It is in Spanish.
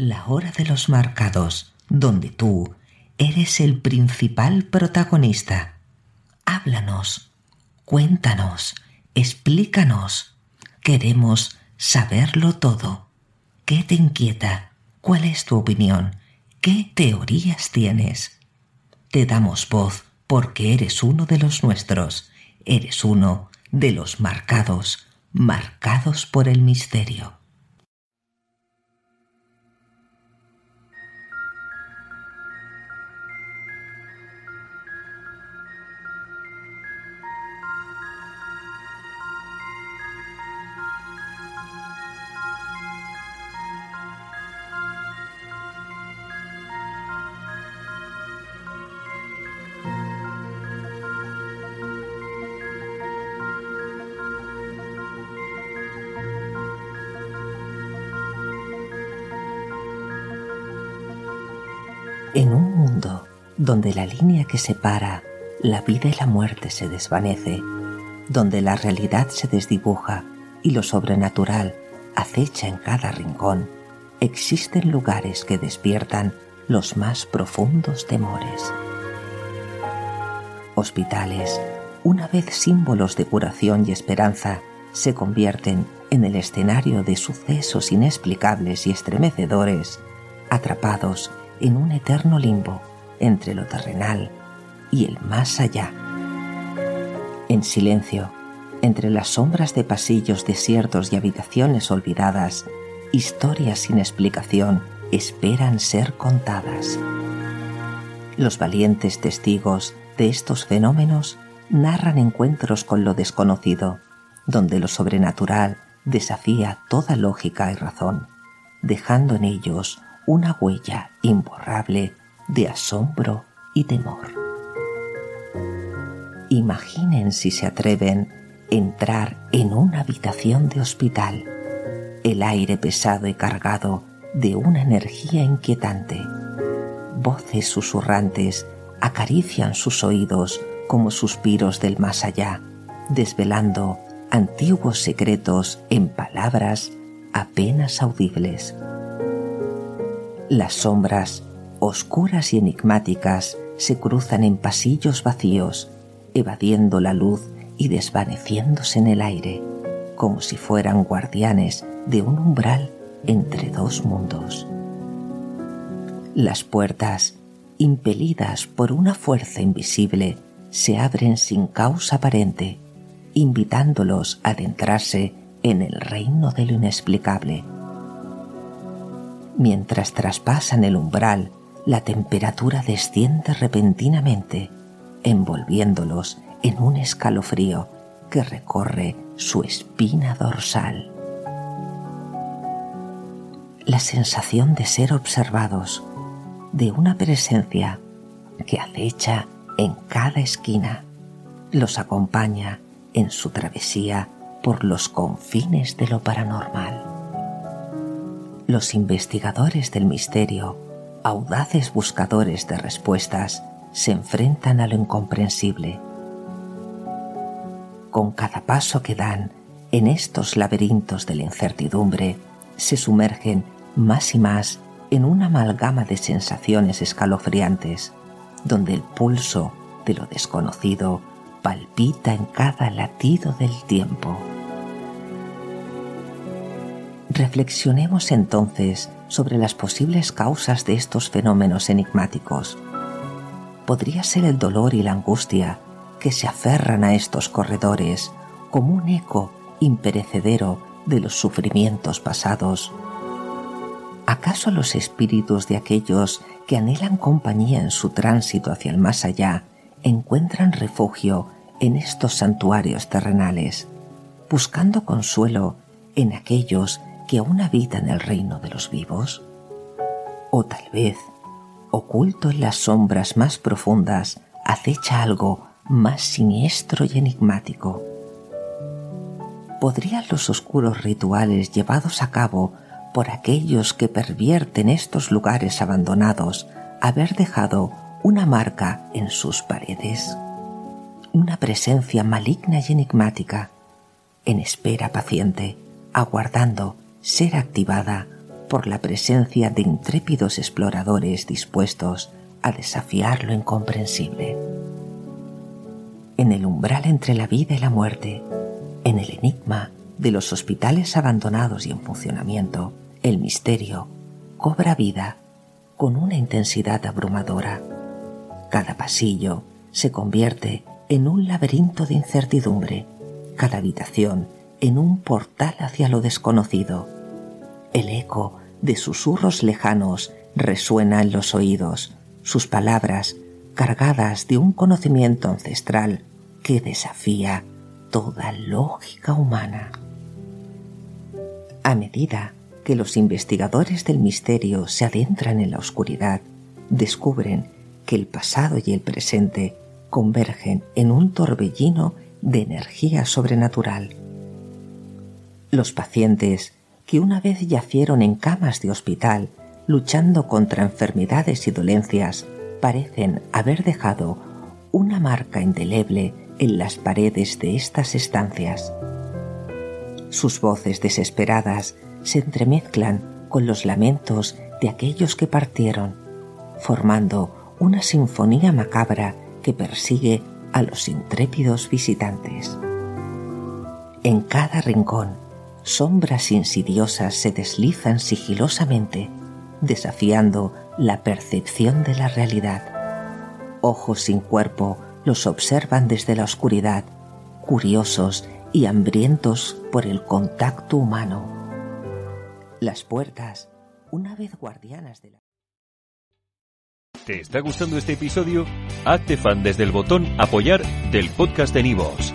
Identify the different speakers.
Speaker 1: La hora de los marcados, donde tú eres el principal protagonista. Háblanos, cuéntanos, explícanos. Queremos saberlo todo. ¿Qué te inquieta? ¿Cuál es tu opinión? ¿Qué teorías tienes? Te damos voz porque eres uno de los nuestros, eres uno de los marcados, marcados por el misterio. En un mundo donde la línea que separa la vida y la muerte se desvanece, donde la realidad se desdibuja y lo sobrenatural acecha en cada rincón, existen lugares que despiertan los más profundos temores. Hospitales, una vez símbolos de curación y esperanza, se convierten en el escenario de sucesos inexplicables y estremecedores, atrapados en un eterno limbo entre lo terrenal y el más allá. En silencio, entre las sombras de pasillos desiertos y habitaciones olvidadas, historias sin explicación esperan ser contadas. Los valientes testigos de estos fenómenos narran encuentros con lo desconocido, donde lo sobrenatural desafía toda lógica y razón, dejando en ellos una huella imborrable de asombro y temor. Imaginen si se atreven entrar en una habitación de hospital, el aire pesado y cargado de una energía inquietante. Voces susurrantes acarician sus oídos como suspiros del más allá, desvelando antiguos secretos en palabras apenas audibles. Las sombras, oscuras y enigmáticas, se cruzan en pasillos vacíos, evadiendo la luz y desvaneciéndose en el aire, como si fueran guardianes de un umbral entre dos mundos. Las puertas, impelidas por una fuerza invisible, se abren sin causa aparente, invitándolos a adentrarse en el reino de lo inexplicable Mientras traspasan el umbral, la temperatura desciende repentinamente, envolviéndolos en un escalofrío que recorre su espina dorsal. La sensación de ser observados, de una presencia que acecha en cada esquina, los acompaña en su travesía por los confines de lo paranormal los investigadores del misterio, audaces buscadores de respuestas, se enfrentan a lo incomprensible. Con cada paso que dan en estos laberintos de la incertidumbre, se sumergen más y más en una amalgama de sensaciones escalofriantes, donde el pulso de lo desconocido palpita en cada latido del tiempo. Reflexionemos entonces sobre las posibles causas de estos fenómenos enigmáticos. Podría ser el dolor y la angustia que se aferran a estos corredores como un eco imperecedero de los sufrimientos pasados. ¿Acaso los espíritus de aquellos que anhelan compañía en su tránsito hacia el más allá encuentran refugio en estos santuarios terrenales, buscando consuelo en aquellos que aún habita en el reino de los vivos? O tal vez, oculto en las sombras más profundas, acecha algo más siniestro y enigmático. ¿Podrían los oscuros rituales llevados a cabo por aquellos que pervierten estos lugares abandonados haber dejado una marca en sus paredes? Una presencia maligna y enigmática, en espera paciente, aguardando ser activada por la presencia de intrépidos exploradores dispuestos a desafiar lo incomprensible. En el umbral entre la vida y la muerte, en el enigma de los hospitales abandonados y en funcionamiento, el misterio cobra vida con una intensidad abrumadora. Cada pasillo se convierte en un laberinto de incertidumbre, cada habitación en un portal hacia lo desconocido. El eco de susurros lejanos resuena en los oídos, sus palabras cargadas de un conocimiento ancestral que desafía toda lógica humana. A medida que los investigadores del misterio se adentran en la oscuridad, descubren que el pasado y el presente convergen en un torbellino de energía sobrenatural. Los pacientes que una vez yacieron en camas de hospital luchando contra enfermedades y dolencias parecen haber dejado una marca indeleble en las paredes de estas estancias. Sus voces desesperadas se entremezclan con los lamentos de aquellos que partieron, formando una sinfonía macabra que persigue a los intrépidos visitantes. En cada rincón, sombras insidiosas se deslizan sigilosamente, desafiando la percepción de la realidad. Ojos sin cuerpo los observan desde la oscuridad, curiosos y hambrientos por el contacto humano. Las puertas, una vez guardianas de la...
Speaker 2: ¿Te está gustando este episodio? Hazte fan desde el botón apoyar del podcast de Nivos.